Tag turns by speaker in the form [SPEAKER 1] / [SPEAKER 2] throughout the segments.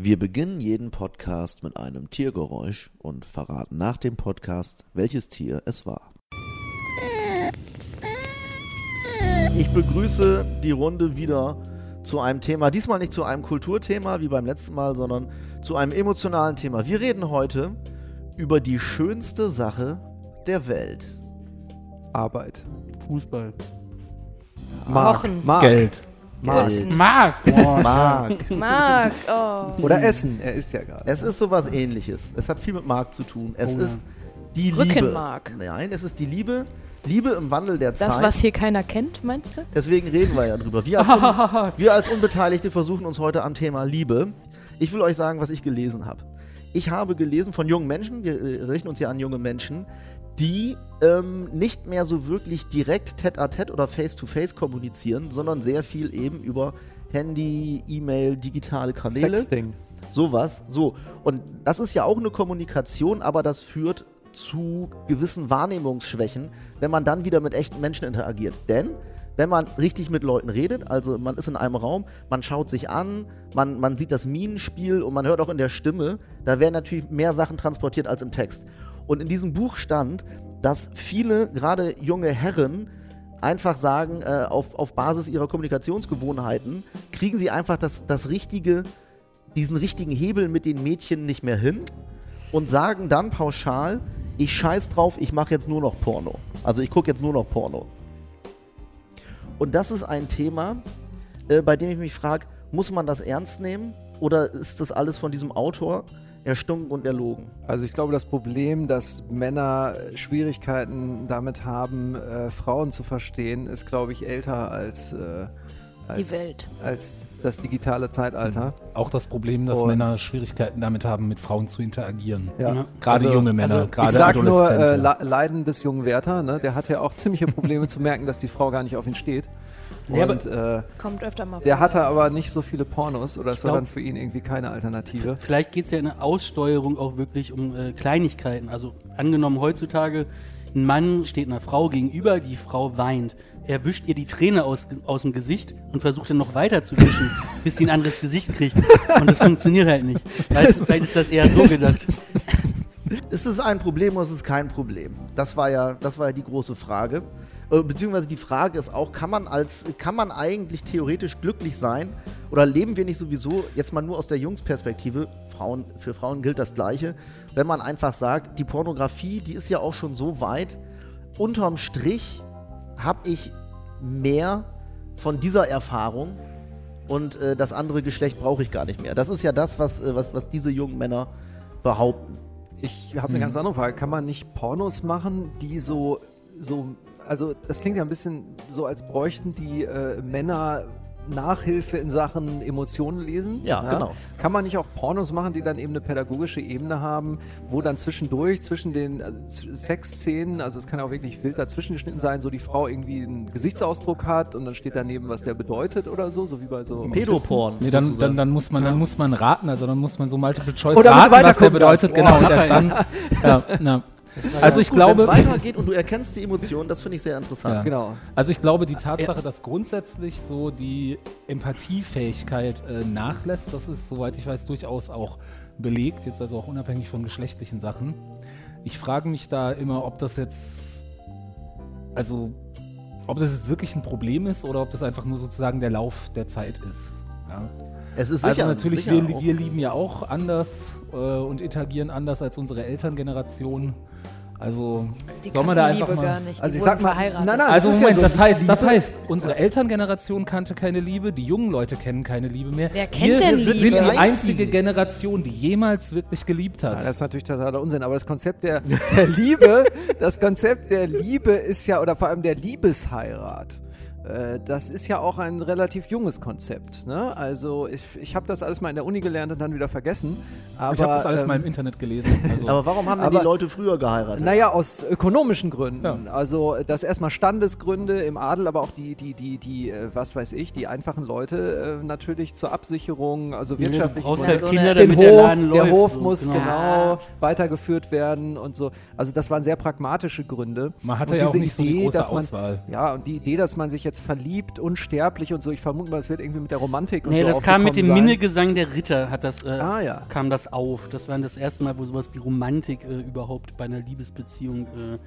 [SPEAKER 1] Wir beginnen jeden Podcast mit einem Tiergeräusch und verraten nach dem Podcast, welches Tier es war.
[SPEAKER 2] Ich begrüße die Runde wieder zu einem Thema, diesmal nicht zu einem Kulturthema wie beim letzten Mal, sondern zu einem emotionalen Thema. Wir reden heute über die schönste Sache der Welt.
[SPEAKER 3] Arbeit.
[SPEAKER 4] Fußball.
[SPEAKER 5] Kochen.
[SPEAKER 3] Mark.
[SPEAKER 4] Geld.
[SPEAKER 2] Geld.
[SPEAKER 4] Mark. Boah.
[SPEAKER 2] Mark.
[SPEAKER 5] Mark, oh.
[SPEAKER 3] Oder Essen. Er isst ja gerade.
[SPEAKER 2] Es ist sowas ähnliches. Es hat viel mit Mark zu tun. Es
[SPEAKER 4] Oh ja.
[SPEAKER 2] ist die Liebe.
[SPEAKER 5] Rückenmark.
[SPEAKER 2] Nein, es ist die Liebe. Liebe im Wandel der
[SPEAKER 5] Das,
[SPEAKER 2] Zeit.
[SPEAKER 5] was hier keiner kennt, meinst du?
[SPEAKER 2] Deswegen reden wir ja drüber. Wir als, Un wir als Unbeteiligte versuchen uns heute am Thema Liebe. Ich will euch sagen, was ich gelesen habe. Ich habe gelesen von jungen Menschen, wir äh, richten uns ja an junge Menschen, die ähm, nicht mehr so wirklich direkt Tête-à-Tête oder Face-to-Face kommunizieren, sondern sehr viel eben über Handy, E-Mail, digitale Kanäle.
[SPEAKER 3] Sexting.
[SPEAKER 2] Sowas. So. Und das ist ja auch eine Kommunikation, aber das führt zu gewissen Wahrnehmungsschwächen, wenn man dann wieder mit echten Menschen interagiert. Denn wenn man richtig mit Leuten redet, also man ist in einem Raum, man schaut sich an, man, man sieht das Minenspiel und man hört auch in der Stimme, da werden natürlich mehr Sachen transportiert als im Text. Und in diesem Buch stand, dass viele, gerade junge Herren, einfach sagen, äh, auf, auf Basis ihrer Kommunikationsgewohnheiten, kriegen sie einfach das, das richtige, diesen richtigen Hebel mit den Mädchen nicht mehr hin und sagen dann pauschal, ich scheiß drauf, ich mache jetzt nur noch Porno. Also ich gucke jetzt nur noch Porno. Und das ist ein Thema, äh, bei dem ich mich frage, muss man das ernst nehmen oder ist das alles von diesem Autor erstunken und erlogen?
[SPEAKER 3] Also ich glaube, das Problem, dass Männer Schwierigkeiten damit haben, äh, Frauen zu verstehen, ist, glaube ich, älter als, äh, als,
[SPEAKER 5] Die Welt.
[SPEAKER 3] als das digitale Zeitalter.
[SPEAKER 4] Auch das Problem, dass
[SPEAKER 3] Und-
[SPEAKER 4] Männer Schwierigkeiten damit haben, mit Frauen zu interagieren.
[SPEAKER 3] Ja.
[SPEAKER 4] Gerade
[SPEAKER 3] Also-
[SPEAKER 4] junge Männer,
[SPEAKER 3] Also
[SPEAKER 4] gerade
[SPEAKER 3] ich sag nur, äh, Leiden des jungen Werther, ne? der hat ja auch ziemliche Probleme zu merken, dass die Frau gar nicht auf ihn steht.
[SPEAKER 4] Ja,
[SPEAKER 3] Und äh,
[SPEAKER 5] Kommt öfter mal
[SPEAKER 3] der hatte aber nicht so viele Pornos oder es war dann für ihn irgendwie keine Alternative.
[SPEAKER 6] Vielleicht geht es ja in der Aussteuerung auch wirklich um äh, Kleinigkeiten. Also angenommen heutzutage, ein Mann steht einer Frau gegenüber, die Frau weint. Er wischt ihr die Träne aus, aus dem Gesicht und versucht dann noch weiter zu wischen, bis sie ein anderes Gesicht kriegt. Und das funktioniert halt nicht. Weißt, vielleicht ist das eher so gedacht.
[SPEAKER 2] Ist es ein Problem oder ist es kein Problem? Das war ja, das war ja die große Frage. Äh, Beziehungsweise die Frage ist auch, kann man als, kann man eigentlich theoretisch glücklich sein oder leben wir nicht sowieso, jetzt mal nur aus der Jungsperspektive, Frauen, für Frauen gilt das Gleiche, wenn man einfach sagt, die Pornografie, die ist ja auch schon so weit, unterm Strich habe ich mehr von dieser Erfahrung und äh, das andere Geschlecht brauche ich gar nicht mehr. Das ist ja das, was, äh, was, was diese jungen Männer behaupten.
[SPEAKER 3] Ich habe eine ganz andere Frage. Kann man nicht Pornos machen, die so, so, also das klingt ja ein bisschen so, als bräuchten die äh, Männer Nachhilfe in Sachen Emotionen lesen.
[SPEAKER 2] Ja, genau.
[SPEAKER 3] Kann man nicht auch Pornos machen, die dann eben eine pädagogische Ebene haben, wo dann zwischendurch, zwischen den äh, Sexszenen, also es kann ja auch wirklich wild dazwischen geschnitten sein, so die Frau irgendwie einen Gesichtsausdruck hat und dann steht daneben, was der bedeutet oder so, so wie bei so
[SPEAKER 2] Pedoporn.
[SPEAKER 4] Nee, dann, dann, dann, muss man, dann muss man raten, also dann muss man so Multiple Choice
[SPEAKER 3] Oder damit
[SPEAKER 4] raten, was der bedeutet.
[SPEAKER 3] darfst.
[SPEAKER 4] Genau,
[SPEAKER 3] Boah,
[SPEAKER 4] und erst dann. Ja, na. Also ich
[SPEAKER 2] Gut,
[SPEAKER 4] glaube,
[SPEAKER 2] wenn es weitergeht und du erkennst die Emotionen, das finde ich sehr interessant.
[SPEAKER 4] Ja.
[SPEAKER 3] Genau.
[SPEAKER 4] Also ich glaube, die Tatsache, dass grundsätzlich so die Empathiefähigkeit äh, nachlässt, das ist, soweit ich weiß, durchaus auch belegt, jetzt also auch unabhängig von geschlechtlichen Sachen. Ich frage mich da immer, ob das jetzt, also ob das jetzt wirklich ein Problem ist oder ob das einfach nur sozusagen der Lauf der Zeit ist. Ja.
[SPEAKER 2] Es ist
[SPEAKER 4] Also
[SPEAKER 2] sicher,
[SPEAKER 4] natürlich,
[SPEAKER 2] sicher
[SPEAKER 4] wir, wir lieben ja auch anders äh, und interagieren anders als unsere Elterngeneration. Also
[SPEAKER 5] Die
[SPEAKER 4] soll man da
[SPEAKER 5] Liebe
[SPEAKER 4] einfach mal...
[SPEAKER 5] gar nicht.
[SPEAKER 3] Also
[SPEAKER 5] die
[SPEAKER 3] ich sag mal-
[SPEAKER 5] verheiratet.
[SPEAKER 3] nein, nein,
[SPEAKER 4] Also
[SPEAKER 3] Das ist ja
[SPEAKER 4] Moment,
[SPEAKER 3] so,
[SPEAKER 4] das, heißt, das
[SPEAKER 3] Liebe-
[SPEAKER 4] heißt, unsere Elterngeneration kannte keine Liebe, die jungen Leute kennen keine Liebe mehr.
[SPEAKER 5] Wer kennt
[SPEAKER 4] wir
[SPEAKER 5] denn
[SPEAKER 4] sind
[SPEAKER 5] Liebe?
[SPEAKER 4] die
[SPEAKER 2] Einzigen.
[SPEAKER 4] einzige Generation, die jemals wirklich geliebt
[SPEAKER 3] Ja,
[SPEAKER 4] hat.
[SPEAKER 3] das ist natürlich totaler Unsinn, aber das Konzept der, der Liebe, das Konzept der Liebe ist ja, oder vor allem der Liebesheirat, das ist ja auch ein relativ junges Konzept. Ne? Also ich, ich habe das alles mal in der Uni gelernt und dann wieder vergessen. Aber,
[SPEAKER 4] ich habe das alles
[SPEAKER 3] ähm,
[SPEAKER 4] mal im Internet gelesen. Also,
[SPEAKER 2] Aber warum haben denn
[SPEAKER 3] Aber-
[SPEAKER 2] die Leute früher geheiratet?
[SPEAKER 3] Naja, aus ökonomischen Gründen.
[SPEAKER 4] Ja.
[SPEAKER 3] Also das erstmal Standesgründe im Adel, aber auch die, die, die, die, äh, was weiß ich, die einfachen Leute äh, natürlich zur Absicherung, also
[SPEAKER 6] Ja, du
[SPEAKER 3] wirtschaftlich.
[SPEAKER 6] brauchst halt
[SPEAKER 5] so
[SPEAKER 6] Kinder,
[SPEAKER 5] eine-
[SPEAKER 3] den
[SPEAKER 6] damit der
[SPEAKER 3] Hof,
[SPEAKER 6] Laden läuft.
[SPEAKER 3] der Hof
[SPEAKER 6] so,
[SPEAKER 3] muss genau,
[SPEAKER 5] Ja.
[SPEAKER 3] weitergeführt werden und so. Also das waren sehr pragmatische Gründe.
[SPEAKER 4] man hatte
[SPEAKER 3] Und
[SPEAKER 4] ja auch nicht so die
[SPEAKER 3] Idee,
[SPEAKER 4] große
[SPEAKER 3] dass man,
[SPEAKER 4] Auswahl.
[SPEAKER 3] Ja, und die Idee, dass man sich jetzt verliebt, unsterblich und so. Ich vermute mal, es wird irgendwie mit der Romantik und
[SPEAKER 6] Nee,
[SPEAKER 3] so
[SPEAKER 6] das kam mit dem. Minnegesang der Ritter, hat das, äh,
[SPEAKER 3] Ah, ja.
[SPEAKER 6] kam das auf. Das war das erste Mal, wo sowas wie Romantik äh, überhaupt bei einer Liebesbeziehung äh,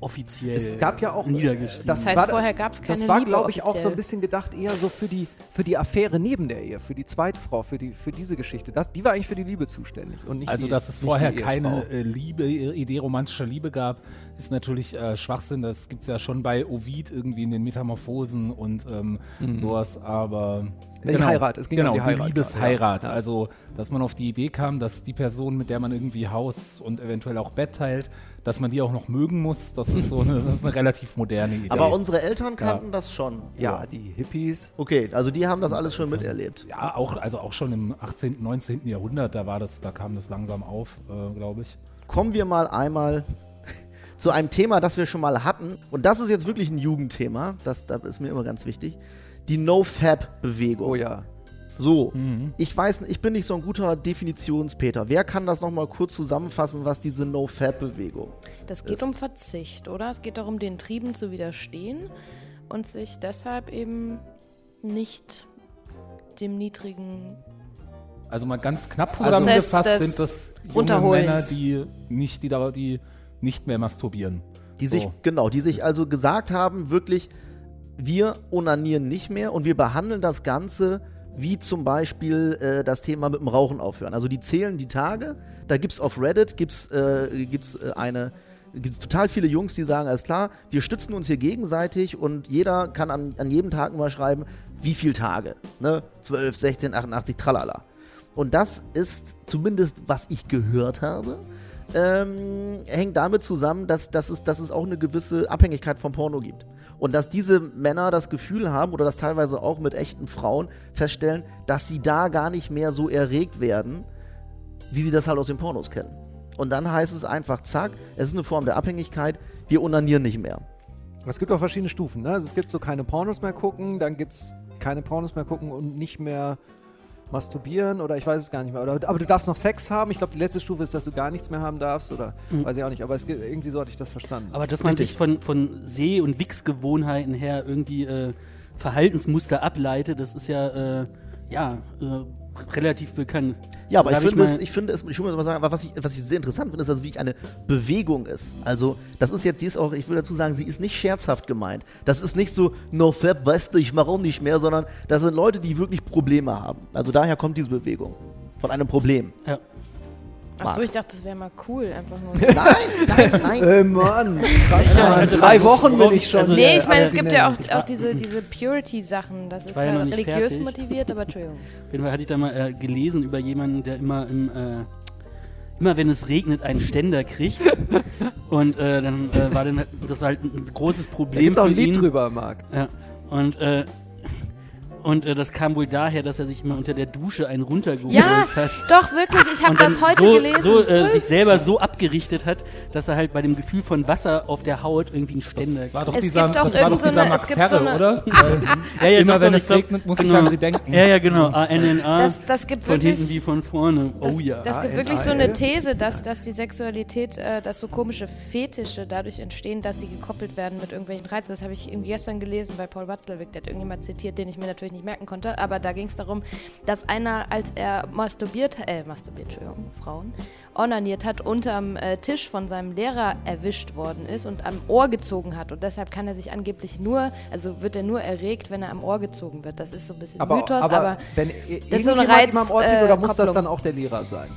[SPEAKER 6] offiziell
[SPEAKER 3] Es gab ja auch,
[SPEAKER 6] niedergeschrieben.
[SPEAKER 3] das
[SPEAKER 5] heißt,
[SPEAKER 3] war-
[SPEAKER 5] vorher gab es keine
[SPEAKER 3] Das war, glaube ich, auch so ein bisschen gedacht, eher so für die, für die Affäre neben der Ehe, für die Zweitfrau, für, die, für diese Geschichte. Das, die war eigentlich für die Liebe zuständig. Und nicht
[SPEAKER 4] Also,
[SPEAKER 3] die,
[SPEAKER 4] dass es vorher keine äh, Liebe, äh, Idee romantischer Liebe gab, ist natürlich äh, Schwachsinn. Das gibt es ja schon bei Ovid irgendwie in den Metamorphosen und ähm, sowas, aber.
[SPEAKER 3] Ja, die Heirat, es ging
[SPEAKER 4] genau,
[SPEAKER 3] um die Heirat,
[SPEAKER 4] Liebesheirat.
[SPEAKER 3] ja.
[SPEAKER 4] Also, dass man auf die Idee kam, dass die Person, mit der man irgendwie Haus und eventuell auch Bett teilt, dass man die auch noch mögen muss, das ist so eine, das ist eine relativ moderne Idee.
[SPEAKER 2] Aber unsere Eltern kannten das schon.
[SPEAKER 3] Ja, die Hippies.
[SPEAKER 2] Okay, also die haben das alles schon miterlebt.
[SPEAKER 4] ja, auch, also auch schon im 18., 19. Jahrhundert, da war das, da kam das langsam auf, äh, glaube ich.
[SPEAKER 2] Kommen wir mal einmal zu einem Thema, das wir schon mal hatten. Und das ist jetzt wirklich ein Jugendthema. Das, das ist mir immer ganz wichtig. Die No-Fab-Bewegung.
[SPEAKER 3] Oh ja.
[SPEAKER 2] So,
[SPEAKER 4] Mhm.
[SPEAKER 2] ich weiß, nicht, ich bin nicht so ein guter Definitionspeter. Wer kann das nochmal kurz zusammenfassen, was diese No-Fab-Bewegung?
[SPEAKER 5] Das geht
[SPEAKER 2] ist-
[SPEAKER 5] um Verzicht, oder? Es geht darum, den Trieben zu widerstehen und sich deshalb eben nicht dem niedrigen.
[SPEAKER 4] Also mal ganz knapp zusammengefasst sind das junge. Männer, die nicht, die, da- die nicht mehr masturbieren.
[SPEAKER 2] Die sich,
[SPEAKER 4] So.
[SPEAKER 2] genau, die sich also gesagt haben, wirklich, wir onanieren nicht mehr und wir behandeln das Ganze wie zum Beispiel äh, das Thema mit dem Rauchen aufhören. Also die zählen die Tage, da gibt es auf Reddit gibt's, äh, gibt's, äh, eine, gibt's total viele Jungs, die sagen, alles klar, wir stützen uns hier gegenseitig und jeder kann an, an jedem Tag mal schreiben, wie viele Tage. Ne? 12, 16, 88, tralala. Und das ist zumindest, was ich gehört habe, ähm, hängt damit zusammen, dass, dass, es, dass es auch eine gewisse Abhängigkeit vom Porno gibt. Und dass diese Männer das Gefühl haben, oder das teilweise auch mit echten Frauen feststellen, dass sie da gar nicht mehr so erregt werden, wie sie das halt aus den Pornos kennen. Und dann heißt es einfach, zack, es ist eine Form der Abhängigkeit, wir onanieren nicht mehr.
[SPEAKER 3] Es gibt auch verschiedene Stufen. Ne? Also es gibt so keine Pornos mehr gucken, dann gibt es keine Pornos mehr gucken und nicht mehr masturbieren oder ich weiß es gar nicht mehr. Oder, aber du darfst noch Sex haben. Ich glaube, die letzte Stufe ist, dass du gar nichts mehr haben darfst oder weiß ich auch nicht. Aber es irgendwie so hatte ich das verstanden.
[SPEAKER 6] Aber dass man
[SPEAKER 2] Richtig.
[SPEAKER 6] sich von, von Seh- und Wichsgewohnheiten her irgendwie äh, Verhaltensmuster ableitet, das ist ja, äh, ja äh, relativ bekannt.
[SPEAKER 2] Ja, aber ich finde,
[SPEAKER 6] mal-
[SPEAKER 2] es, ich finde es, ich muss mal sagen, aber was ich, was ich sehr interessant finde, ist, dass es wirklich eine Bewegung ist. Also, das ist jetzt, die ist auch, ich will dazu sagen, sie ist nicht scherzhaft gemeint. Das ist nicht so, no fab, weißt du, ich mache auch nicht mehr, sondern das sind Leute, die wirklich Probleme haben. Also daher kommt diese Bewegung. Von einem Problem.
[SPEAKER 6] Ja.
[SPEAKER 5] Achso, ich dachte, das wäre mal cool, einfach nur.
[SPEAKER 2] Nein, nein, nein.
[SPEAKER 3] Äh, Mann, krass,
[SPEAKER 6] Ja,
[SPEAKER 3] Mann.
[SPEAKER 6] also
[SPEAKER 3] drei Wochen bin ich schon.
[SPEAKER 6] also-
[SPEAKER 5] Nee, ich meine, es gibt ja auch, auch diese, diese Purity-Sachen. Das ist
[SPEAKER 6] ja
[SPEAKER 5] mal religiös
[SPEAKER 6] fertig.
[SPEAKER 5] motiviert, aber Entschuldigung.
[SPEAKER 6] Auf jeden Fall hatte ich da mal äh, gelesen über jemanden, der immer im, äh, immer wenn es regnet, einen Ständer kriegt. Und äh, dann äh, war dann, das war halt ein großes
[SPEAKER 3] Da
[SPEAKER 6] Problem
[SPEAKER 3] gibt's auch
[SPEAKER 6] für
[SPEAKER 3] ein Lied
[SPEAKER 6] ihn.
[SPEAKER 3] drüber, Marc.
[SPEAKER 6] Ja. Und äh, und äh, das kam wohl daher, dass er sich immer unter der Dusche einen runtergeholt
[SPEAKER 5] Ja,
[SPEAKER 6] hat.
[SPEAKER 5] doch, wirklich, ich habe das heute
[SPEAKER 6] so,
[SPEAKER 5] gelesen.
[SPEAKER 6] so äh, sich selber so abgerichtet hat, dass er halt bei dem Gefühl von Wasser auf der Haut irgendwie einen Ständer
[SPEAKER 4] War doch
[SPEAKER 5] Es
[SPEAKER 4] dieser,
[SPEAKER 5] gibt
[SPEAKER 4] doch
[SPEAKER 5] irgend so eine- es gibt
[SPEAKER 4] Herre,
[SPEAKER 5] so eine-
[SPEAKER 4] oder? Weil
[SPEAKER 6] Ja, ja,
[SPEAKER 4] immer
[SPEAKER 6] doch,
[SPEAKER 4] wenn
[SPEAKER 6] doch,
[SPEAKER 4] es
[SPEAKER 6] ich glaub,
[SPEAKER 4] regnet, muss ich
[SPEAKER 6] genau.
[SPEAKER 4] an sie denken.
[SPEAKER 6] Ja, ja, genau. ANNA.
[SPEAKER 5] das, das gibt
[SPEAKER 6] von hinten wie von vorne.
[SPEAKER 5] Das,
[SPEAKER 6] oh ja.
[SPEAKER 5] das gibt wirklich so eine These, dass, dass die Sexualität, äh, dass so komische Fetische dadurch entstehen, dass sie gekoppelt werden mit irgendwelchen Reizen. Das habe ich irgendwie gestern gelesen bei Paul Watzlawick, der hat irgendjemand zitiert, den ich mir natürlich nicht merken konnte. Aber da ging es darum, dass einer, als er masturbiert, äh, masturbiert, Entschuldigung, Frauen, onaniert hat, unterm äh, Tisch von seinem Lehrer erwischt worden ist und am Ohr gezogen hat. Und deshalb kann er sich angeblich nur, also wird er nur erregt, wenn er am Ohr gezogen wird. Das ist so ein bisschen
[SPEAKER 3] Aber,
[SPEAKER 5] Mythos,
[SPEAKER 3] aber,
[SPEAKER 5] aber
[SPEAKER 3] wenn
[SPEAKER 5] ist so
[SPEAKER 3] irgendjemand
[SPEAKER 5] eine Reiz-
[SPEAKER 3] am Ort zieht,
[SPEAKER 5] äh,
[SPEAKER 3] oder muss das
[SPEAKER 5] Kopplung.
[SPEAKER 3] dann auch der Lehrer sein?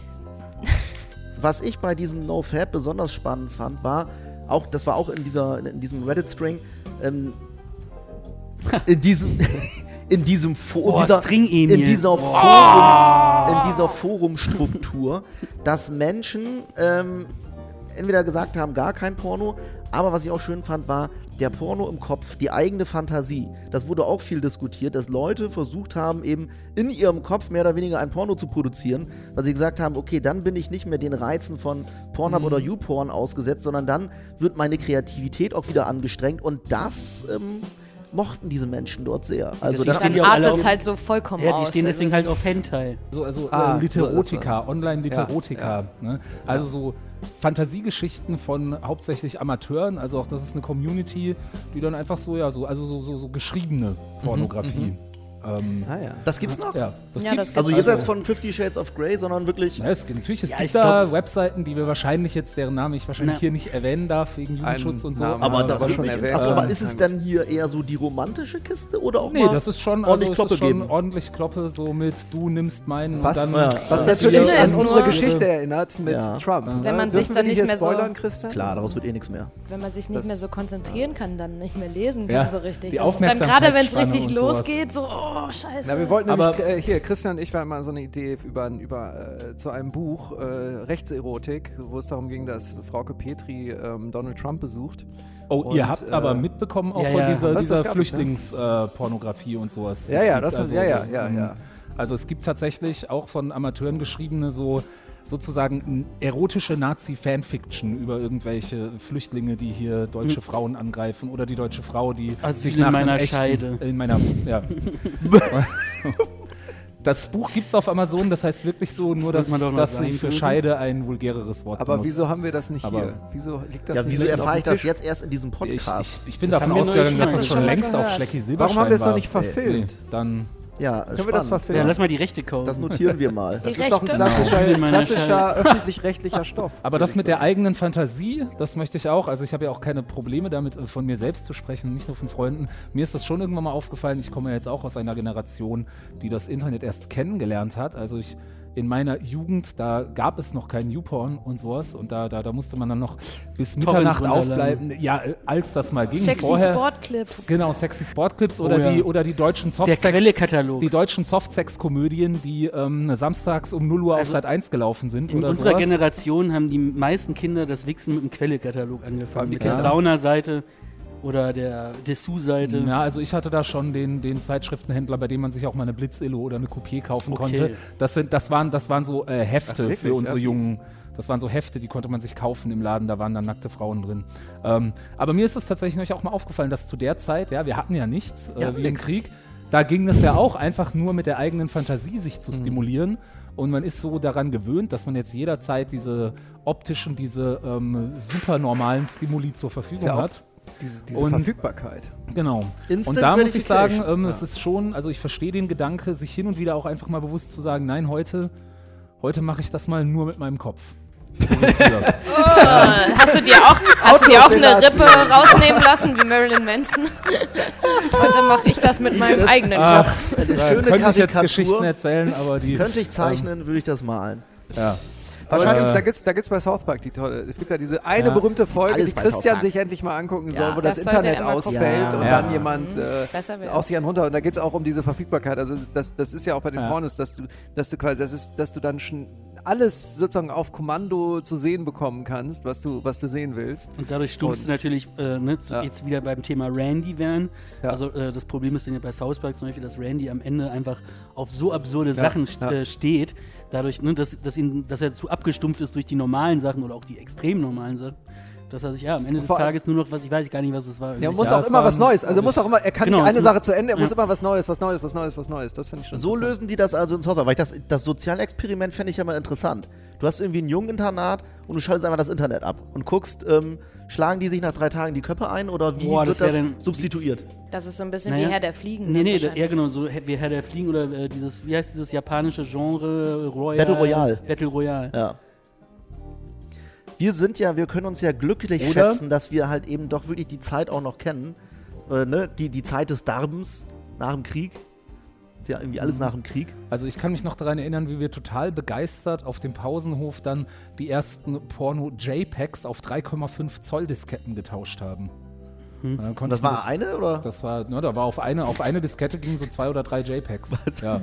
[SPEAKER 2] Was ich bei diesem No-Fab besonders spannend fand, war, auch, das war auch in, dieser, in diesem Reddit-String, ähm, in diesem, in diesem Forum,
[SPEAKER 6] Oh,
[SPEAKER 2] dieser, in dieser Forum, in dieser Forumstruktur, dass Menschen ähm, entweder gesagt haben, gar kein Porno, aber was ich auch schön fand, war der Porno im Kopf, die eigene Fantasie. Das wurde auch viel diskutiert, dass Leute versucht haben, eben in ihrem Kopf mehr oder weniger ein Porno zu produzieren, weil sie gesagt haben, okay, dann bin ich nicht mehr den Reizen von Pornhub oder YouPorn ausgesetzt, sondern dann wird meine Kreativität auch wieder angestrengt. Und das ähm, mochten diese Menschen dort sehr. Also das
[SPEAKER 6] stehen
[SPEAKER 5] dann
[SPEAKER 6] die auch alle
[SPEAKER 5] artet es
[SPEAKER 6] auf-
[SPEAKER 5] halt so vollkommen
[SPEAKER 6] Ja,
[SPEAKER 5] aus.
[SPEAKER 6] die stehen deswegen
[SPEAKER 5] also,
[SPEAKER 6] halt auf Hentai.
[SPEAKER 4] So, also
[SPEAKER 3] Ah,
[SPEAKER 4] äh, Literotika,
[SPEAKER 3] so,
[SPEAKER 4] Online-Literotika. Ne? Also so Fantasiegeschichten von hauptsächlich Amateuren, also auch das ist eine Community, die dann einfach so, ja, so, also so, so, so geschriebene Pornografie. Ähm,
[SPEAKER 3] Ah ja.
[SPEAKER 2] Das gibt's noch?
[SPEAKER 4] ja, das
[SPEAKER 5] Ja,
[SPEAKER 4] gibt's.
[SPEAKER 5] das
[SPEAKER 2] Also jenseits von Fifty Shades of Grey, sondern wirklich.
[SPEAKER 4] Ja, es, natürlich, es
[SPEAKER 6] Ja,
[SPEAKER 4] gibt
[SPEAKER 6] glaub,
[SPEAKER 4] da
[SPEAKER 6] es-
[SPEAKER 4] Webseiten, die wir wahrscheinlich jetzt, deren Namen ich wahrscheinlich
[SPEAKER 6] Na.
[SPEAKER 4] hier nicht erwähnen darf, wegen Jugendschutz und so.
[SPEAKER 3] Namen
[SPEAKER 2] aber das
[SPEAKER 3] aber schon erwähnt.
[SPEAKER 2] Achso, aber ist es denn hier eher so die romantische Kiste oder auch
[SPEAKER 4] Nee,
[SPEAKER 2] mal
[SPEAKER 4] das ist schon, also
[SPEAKER 2] ordentlich
[SPEAKER 4] es
[SPEAKER 2] Kloppe
[SPEAKER 4] ist schon
[SPEAKER 2] geben?
[SPEAKER 4] ordentlich Kloppe, so mit du nimmst meinen
[SPEAKER 3] Was,
[SPEAKER 4] und dann.
[SPEAKER 2] Ja.
[SPEAKER 3] was natürlich an unsere Geschichte erinnert mit
[SPEAKER 2] Ja.
[SPEAKER 3] Trump.
[SPEAKER 4] Wenn
[SPEAKER 5] man sich dann nicht mehr so-
[SPEAKER 3] spoilern, Christian?
[SPEAKER 2] Klar, daraus wird eh nichts mehr.
[SPEAKER 5] Wenn man sich nicht mehr so konzentrieren kann, dann nicht mehr lesen kann so richtig. dann gerade, wenn es richtig losgeht, so, oh, scheiße.
[SPEAKER 3] Na, wir wollten
[SPEAKER 4] Aber-
[SPEAKER 3] nämlich, äh, hier, Christian und ich waren mal so eine Idee über, über äh, zu einem Buch, äh, Rechtserotik, wo es darum ging, dass Frauke Petri ähm, Donald Trump besucht.
[SPEAKER 4] Oh,
[SPEAKER 3] Und,
[SPEAKER 4] ihr habt
[SPEAKER 3] äh,
[SPEAKER 4] aber mitbekommen auch
[SPEAKER 6] ja,
[SPEAKER 4] von dieser,
[SPEAKER 3] das
[SPEAKER 4] dieser
[SPEAKER 3] ne?
[SPEAKER 4] Flüchtlingspornografie und sowas.
[SPEAKER 3] Ja, ja,
[SPEAKER 4] gibt
[SPEAKER 3] das ist- ja, ja, ja,
[SPEAKER 4] ähm,
[SPEAKER 3] ja.
[SPEAKER 4] Also es gibt tatsächlich auch von Amateuren geschriebene so sozusagen erotische Nazi-Fanfiction über irgendwelche Flüchtlinge, die hier deutsche Frauen angreifen oder die deutsche Frau, die
[SPEAKER 6] Asyl
[SPEAKER 4] sich
[SPEAKER 6] in
[SPEAKER 4] nach
[SPEAKER 6] meiner
[SPEAKER 4] echten,
[SPEAKER 6] Scheide.
[SPEAKER 4] In meiner, ja. Das Buch gibt es auf Amazon, das heißt wirklich so, nur
[SPEAKER 6] wird
[SPEAKER 4] dass, dass sie für. Scheide ein vulgäreres Wort
[SPEAKER 3] Aber
[SPEAKER 4] benutzt.
[SPEAKER 3] wieso haben wir das nicht
[SPEAKER 4] Aber-
[SPEAKER 3] hier? Wieso liegt das
[SPEAKER 2] Ja,
[SPEAKER 3] nicht
[SPEAKER 2] wieso erfahre
[SPEAKER 3] auf
[SPEAKER 2] ich das jetzt erst in diesem
[SPEAKER 4] Ich,
[SPEAKER 2] Podcast?
[SPEAKER 4] ich, ich bin
[SPEAKER 6] Das
[SPEAKER 4] davon ausgegangen, dass
[SPEAKER 6] schon
[SPEAKER 4] das schon längst auf
[SPEAKER 5] gehört.
[SPEAKER 4] Schlecki Silberstein
[SPEAKER 3] Warum haben wir das noch
[SPEAKER 4] war.
[SPEAKER 3] nicht verfilmt?
[SPEAKER 4] Nee, dann
[SPEAKER 2] ja,
[SPEAKER 3] Können wir das
[SPEAKER 2] spannend.
[SPEAKER 3] verfilmen?
[SPEAKER 6] Ja, lass mal die Rechte kaufen.
[SPEAKER 2] Das notieren wir mal.
[SPEAKER 5] Die
[SPEAKER 3] das ist doch ein
[SPEAKER 5] Rechte?
[SPEAKER 3] klassischer, klassischer öffentlich-rechtlicher Stoff.
[SPEAKER 4] Aber das mit der eigenen Fantasie, das möchte ich auch. Also ich habe ja auch keine Probleme damit, äh, von mir selbst zu sprechen, nicht nur von Freunden. Mir ist das schon irgendwann mal aufgefallen. Ich komme ja jetzt auch aus einer Generation, die das Internet erst kennengelernt hat. Also ich in meiner Jugend, da gab es noch kein YouPorn und sowas. Und da, da, da musste man dann noch bis Mitternacht aufbleiben. Ja, als das mal ging.
[SPEAKER 5] Sexy
[SPEAKER 4] Vorher,
[SPEAKER 5] Sportclips.
[SPEAKER 4] Genau, sexy Sportclips oder,
[SPEAKER 6] Oh ja.
[SPEAKER 4] die, oder die deutschen
[SPEAKER 6] Der
[SPEAKER 4] Softsex.
[SPEAKER 6] Quellekatalog.
[SPEAKER 4] Die deutschen Softsex-Komödien, die ähm, samstags um 0 Uhr
[SPEAKER 6] Also
[SPEAKER 4] auf Sat 1 gelaufen sind.
[SPEAKER 6] In
[SPEAKER 4] oder
[SPEAKER 6] unserer
[SPEAKER 4] sowas.
[SPEAKER 6] Generation haben die meisten Kinder das Wichsen mit dem Quellekatalog angefangen. Mit der
[SPEAKER 4] Ja.
[SPEAKER 6] Sauna-Seite oder der Dessous-Seite.
[SPEAKER 4] Ja, also ich hatte da schon den, den Zeitschriftenhändler, bei dem man sich auch mal eine Blitzillo oder eine Coupé kaufen
[SPEAKER 6] Okay.
[SPEAKER 4] konnte. Das, sind, das, waren, das waren so äh, Hefte
[SPEAKER 3] Ach,
[SPEAKER 4] für unsere
[SPEAKER 3] Ja.
[SPEAKER 4] Jungen. Das waren so Hefte, die konnte man sich kaufen im Laden, da waren dann nackte Frauen drin. Ähm, aber mir ist es tatsächlich auch mal aufgefallen, dass zu der Zeit, ja, wir hatten ja nichts,
[SPEAKER 2] Ja,
[SPEAKER 4] äh, wie
[SPEAKER 2] nix.
[SPEAKER 4] im Krieg, da ging es ja auch einfach nur mit der eigenen Fantasie sich
[SPEAKER 3] Mhm.
[SPEAKER 4] zu stimulieren. Und man ist so daran gewöhnt, dass man jetzt jederzeit diese optischen, diese ähm, super normalen Stimuli zur Verfügung
[SPEAKER 3] ja auch
[SPEAKER 4] hat.
[SPEAKER 3] Diese, diese
[SPEAKER 4] Und-
[SPEAKER 3] Verfügbarkeit.
[SPEAKER 4] Genau.
[SPEAKER 2] Instant
[SPEAKER 4] und da muss ich sagen, ähm, es ist schon, also ich verstehe den Gedanke, sich hin und wieder auch einfach mal bewusst zu sagen, nein, heute, heute mache ich das mal nur mit meinem Kopf.
[SPEAKER 5] Oh, hast du dir auch, hast du dir auch eine. Rippe rausnehmen lassen, wie Marilyn Manson? Heute mache ich das mit meinem eigenen
[SPEAKER 4] Ach,
[SPEAKER 5] Kopf.
[SPEAKER 2] Eine schöne
[SPEAKER 4] könnte ich jetzt. Geschichten erzählen, aber die.
[SPEAKER 2] Könnte ich zeichnen, würde ich das malen.
[SPEAKER 4] Ähm, ja.
[SPEAKER 3] Aber
[SPEAKER 4] Äh,
[SPEAKER 3] da gibt es da gibt's bei South Park die tolle. Es gibt ja diese eine
[SPEAKER 4] Ja.
[SPEAKER 3] berühmte Folge, die Christian sich endlich mal angucken soll, wo das,
[SPEAKER 5] Das
[SPEAKER 3] Internet
[SPEAKER 5] er
[SPEAKER 3] ausfällt und dann jemand äh, aus sich runter. Und da geht es auch um diese Verfügbarkeit. Also das, das ist ja auch bei den. Pornos, dass du, dass du quasi, das ist, dass du dann schon alles sozusagen auf Kommando zu sehen bekommen kannst, was du, was du sehen willst.
[SPEAKER 6] Und dadurch stumpfst
[SPEAKER 3] Und-
[SPEAKER 6] du natürlich, äh, ne, zu,
[SPEAKER 3] Ja.
[SPEAKER 6] jetzt wieder beim Thema Randy werden.
[SPEAKER 3] Ja.
[SPEAKER 6] Also äh, das Problem ist dann ja bei South Park zum Beispiel, dass Randy am Ende einfach auf so absurde
[SPEAKER 3] Ja,
[SPEAKER 6] Sachen äh, steht, dadurch, ne, dass, dass, ihn, dass er zu abgestumpft ist durch die normalen Sachen oder auch die extrem normalen Sachen, dass er sich ja am Ende des Tages nur noch was, ich weiß gar nicht, was es war.
[SPEAKER 3] Ja,
[SPEAKER 6] irgendwelche-
[SPEAKER 3] muss auch immer was Neues. Also
[SPEAKER 4] glaub
[SPEAKER 3] muss auch immer, er kann
[SPEAKER 6] Genau,
[SPEAKER 3] nicht eine
[SPEAKER 6] muss-
[SPEAKER 3] Sache zu Ende, er muss
[SPEAKER 6] ja.
[SPEAKER 3] immer was Neues, was Neues, was Neues, was Neues. Das finde ich schon
[SPEAKER 2] So lösen die das also in Software. Weil ich das, das Sozialexperiment fände ich ja mal interessant. Du hast irgendwie ein Jungeninternat und du schaltest einfach das Internet ab und guckst, ähm, schlagen die sich nach drei Tagen die Köpfe ein oder wie
[SPEAKER 6] Boah, das
[SPEAKER 2] wird das substituiert?
[SPEAKER 5] Das ist so ein bisschen
[SPEAKER 6] Naja.
[SPEAKER 5] wie Herr der Fliegen.
[SPEAKER 6] Nee,
[SPEAKER 5] dann
[SPEAKER 6] nee, ja genau, so wie Herr der Fliegen oder äh, dieses, wie heißt dieses japanische Genre? Royal,
[SPEAKER 2] Battle Royale.
[SPEAKER 6] Battle Royale.
[SPEAKER 2] Ja. Wir sind ja, wir können uns ja glücklich
[SPEAKER 4] Oder-
[SPEAKER 2] schätzen, dass wir halt eben doch wirklich die Zeit auch noch kennen. Äh, ne? die, die Zeit des Darbens nach dem Krieg. Ist ja irgendwie alles nach dem Krieg.
[SPEAKER 4] Also ich kann mich noch daran erinnern, wie wir total begeistert auf dem Pausenhof dann die ersten Porno-JPEGs auf 3,5 Zoll Disketten getauscht haben. Dann
[SPEAKER 2] Und
[SPEAKER 4] konnte
[SPEAKER 2] das war eine oder?
[SPEAKER 4] Das war, ne, da war auf eine, auf eine Diskette gingen so zwei oder drei JPEGs. Ja.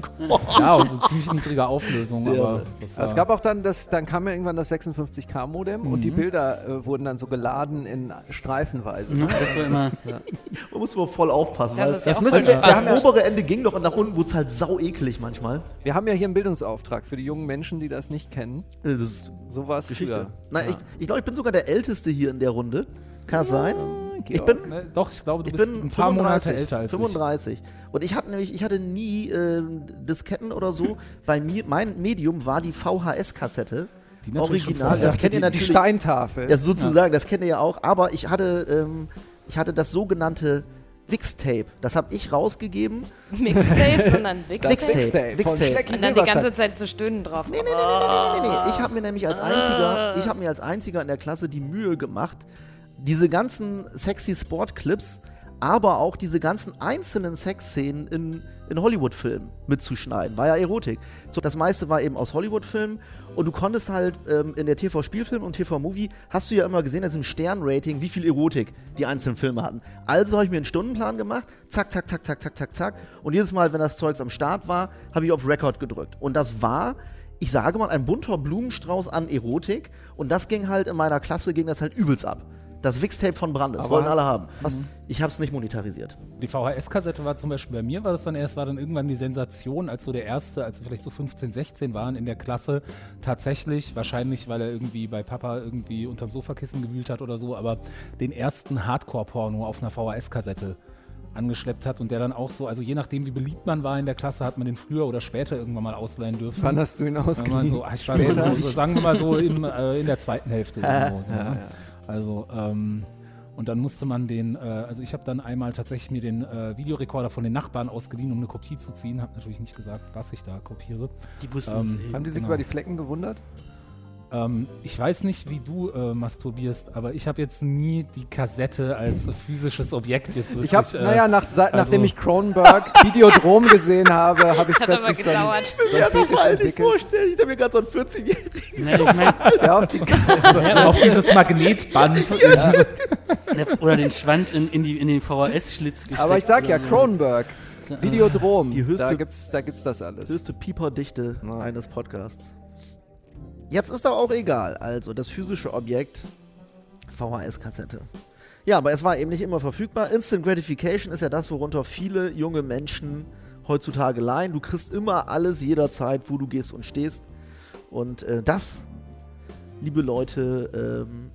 [SPEAKER 4] ja, und so ziemlich niedrige Auflösung,
[SPEAKER 2] Ja.
[SPEAKER 4] aber das war,
[SPEAKER 3] Es gab auch dann das, dann kam ja irgendwann das 56K-Modem und die Bilder äh, wurden dann so geladen in Streifenweise.
[SPEAKER 6] Mhm, Das war immer.
[SPEAKER 2] Man muss wohl voll aufpassen.
[SPEAKER 5] Das ist ja auch
[SPEAKER 3] müssen haben ja-
[SPEAKER 2] das obere Ende ging doch und nach unten wurde es halt sau eklig manchmal.
[SPEAKER 3] Wir haben ja hier einen Bildungsauftrag für die jungen Menschen, die das nicht kennen.
[SPEAKER 2] Äh, Das ist
[SPEAKER 3] So war es
[SPEAKER 2] Geschichte.
[SPEAKER 3] früher.
[SPEAKER 2] Nein, ich, ich glaube, ich bin sogar der Älteste hier in der Runde. Kann das sein? Ich
[SPEAKER 3] Georg.
[SPEAKER 2] bin,
[SPEAKER 4] Ne, doch, ich glaube, du
[SPEAKER 2] ich
[SPEAKER 4] bist
[SPEAKER 2] bin
[SPEAKER 4] ein paar
[SPEAKER 2] 35,
[SPEAKER 4] Monate älter als
[SPEAKER 2] 35. Und ich hatte nämlich, ich hatte nie äh, Disketten oder so. Bei mir, mein Medium war die VHS-Kassette,
[SPEAKER 4] natürlich
[SPEAKER 2] Original, das kennt ihr
[SPEAKER 3] die, die
[SPEAKER 2] natürlich.
[SPEAKER 3] Steintafel.
[SPEAKER 2] Ja, sozusagen, das kennt ihr ja auch. Aber ich hatte, ähm, ich hatte das sogenannte Wixtape. Das habe ich rausgegeben.
[SPEAKER 5] Mixtape, sondern
[SPEAKER 3] das
[SPEAKER 5] Wixtape.
[SPEAKER 2] Wixtape. Wixtape.
[SPEAKER 5] Und dann die ganze. Zeit zu stöhnen drauf.
[SPEAKER 2] Nee, nee, nee, nee, nee, nee, nee, nee. Ich habe mir nämlich als einziger, ich habe mir als einziger in der Klasse die Mühe gemacht, diese ganzen sexy Sportclips, aber auch diese ganzen einzelnen Sexszenen in, in Hollywood-Filmen mitzuschneiden. War ja Erotik. So, das meiste war eben aus Hollywood-Filmen und du konntest halt ähm, in der TV-Spielfilm und TV-Movie hast du ja immer gesehen, dass im Sternrating, wie viel Erotik die einzelnen Filme hatten. Also habe ich mir einen Stundenplan gemacht, zack, zack, zack, zack, zack, zack, zack. Und jedes Mal, wenn das Zeugs am Start war, habe ich auf Record gedrückt. Und das war ich sage mal, ein bunter Blumenstrauß an Erotik und das ging halt in meiner Klasse, ging das halt übelst ab. Das Wixtape von Brandes,
[SPEAKER 3] Aber
[SPEAKER 2] wollen
[SPEAKER 3] hast-
[SPEAKER 2] alle haben.
[SPEAKER 3] hast-
[SPEAKER 2] Ich habe es nicht monetarisiert.
[SPEAKER 4] Die VHS-Kassette war zum Beispiel bei mir, war das dann erst, war dann irgendwann die Sensation, als so der erste, als wir vielleicht so 15, 16 waren in der Klasse, tatsächlich, wahrscheinlich, weil er irgendwie bei Papa irgendwie unterm Sofakissen gewühlt hat oder so, aber den ersten Hardcore-Porno auf einer VHS-Kassette angeschleppt hat und der dann auch so, also je nachdem, wie beliebt man war in der Klasse, hat man den früher oder später irgendwann mal ausleihen dürfen.
[SPEAKER 3] Wann hast du ihn ausgeliehen?
[SPEAKER 4] so, ah, ich nicht, so, so, sagen wir mal so im, äh, in der zweiten Hälfte. irgendwo, so, ne? Also, ähm, und dann musste man den, äh, also ich habe dann einmal tatsächlich mir den äh, Videorekorder von den Nachbarn ausgeliehen, um eine Kopie zu ziehen. Habe natürlich nicht gesagt, was ich da kopiere.
[SPEAKER 6] Die wussten
[SPEAKER 4] Ähm,
[SPEAKER 6] es eh.
[SPEAKER 3] Haben die sich
[SPEAKER 4] Genau.
[SPEAKER 3] über die Flecken gewundert?
[SPEAKER 4] Ähm, ich weiß nicht, wie du äh, masturbierst, aber ich habe jetzt nie die Kassette als physisches Objekt jetzt wirklich.
[SPEAKER 3] Ich habe,
[SPEAKER 4] äh,
[SPEAKER 3] naja, nach, seit, nachdem
[SPEAKER 4] also-
[SPEAKER 3] ich Cronenberg Videodrom gesehen habe, habe ich
[SPEAKER 5] Hat
[SPEAKER 3] plötzlich so ein,
[SPEAKER 5] gedauert.
[SPEAKER 3] so ein Fetisch entwickelt.
[SPEAKER 2] vorstellen, ich habe mir gerade so einen 14-Jährigen.
[SPEAKER 6] Nee, ich mein,
[SPEAKER 3] Ja, auf die
[SPEAKER 4] ja, auf dieses Magnetband.
[SPEAKER 6] oder den Schwanz in, in, die, in den VHS-Schlitz gesteckt.
[SPEAKER 3] Aber ich sag ja. Cronenberg, Videodrom,
[SPEAKER 2] Die höchste-
[SPEAKER 3] da gibt's, da gibt's das alles.
[SPEAKER 2] Höchste Pieperdichte
[SPEAKER 3] Ja.
[SPEAKER 2] eines Podcasts. Jetzt ist doch auch egal. Also, das physische Objekt VHS-Kassette. Ja, aber es war eben nicht immer verfügbar. Instant Gratification ist ja das, worunter viele junge Menschen heutzutage leihen. Du kriegst immer alles jederzeit, wo du gehst und stehst. Und äh, das, liebe Leute, ähm,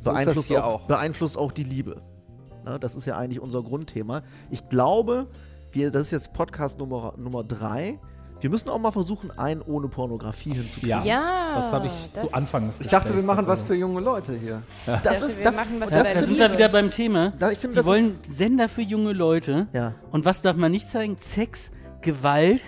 [SPEAKER 3] So
[SPEAKER 2] beeinflusst, auch,
[SPEAKER 3] auch.
[SPEAKER 2] beeinflusst auch die Liebe. Na, das ist ja eigentlich unser Grundthema. Ich glaube, wir, das ist jetzt Podcast Nummer, Nummer drei. Wir müssen auch mal versuchen, einen ohne Pornografie hinzukriegen.
[SPEAKER 4] Ja,
[SPEAKER 5] Ja,
[SPEAKER 4] das habe ich
[SPEAKER 5] das-
[SPEAKER 4] zu Anfang des
[SPEAKER 3] Ich dachte, wir machen was für junge Leute hier.
[SPEAKER 2] Das
[SPEAKER 5] Dafür,
[SPEAKER 2] ist
[SPEAKER 5] wir
[SPEAKER 2] das,
[SPEAKER 5] machen was
[SPEAKER 2] das
[SPEAKER 5] für
[SPEAKER 6] Da
[SPEAKER 5] deine
[SPEAKER 6] sind wir wieder beim Thema.
[SPEAKER 2] Da, ich finde, das
[SPEAKER 6] wollen Sender für junge Leute.
[SPEAKER 2] Ja.
[SPEAKER 6] Und was darf man nicht zeigen? Sex, Gewalt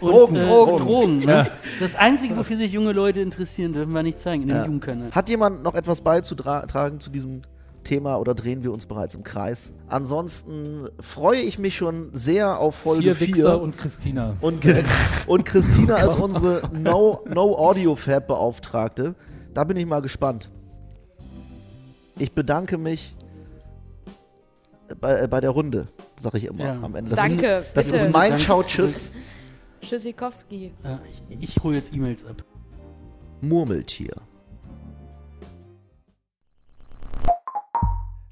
[SPEAKER 6] und
[SPEAKER 3] Drogen,
[SPEAKER 6] äh,
[SPEAKER 3] Drogen.
[SPEAKER 6] Drogen ne? Das Einzige, wofür sich junge Leute interessieren, dürfen wir nicht zeigen in den
[SPEAKER 2] Ja.
[SPEAKER 6] Jugendkanal.
[SPEAKER 2] Hat jemand noch etwas beizutragen zu diesem Thema oder drehen wir uns bereits im Kreis? Ansonsten freue ich mich schon sehr auf Folge
[SPEAKER 4] Vier
[SPEAKER 2] 4.
[SPEAKER 4] Wichser und Christina.
[SPEAKER 2] Und, und Christina ist unsere No, no Audio Fab Beauftragte. Da bin ich mal gespannt. Ich bedanke mich bei, bei der Runde, sage ich immer
[SPEAKER 6] Ja.
[SPEAKER 2] am Ende. Das
[SPEAKER 5] Danke,
[SPEAKER 2] Ist, das
[SPEAKER 5] bitte.
[SPEAKER 2] ist mein
[SPEAKER 6] Danke
[SPEAKER 2] Ciao,
[SPEAKER 6] zurück.
[SPEAKER 2] Tschüss.
[SPEAKER 5] Tschüssikowski.
[SPEAKER 6] Ja, ich ich hole jetzt E-Mails ab.
[SPEAKER 1] Murmeltier.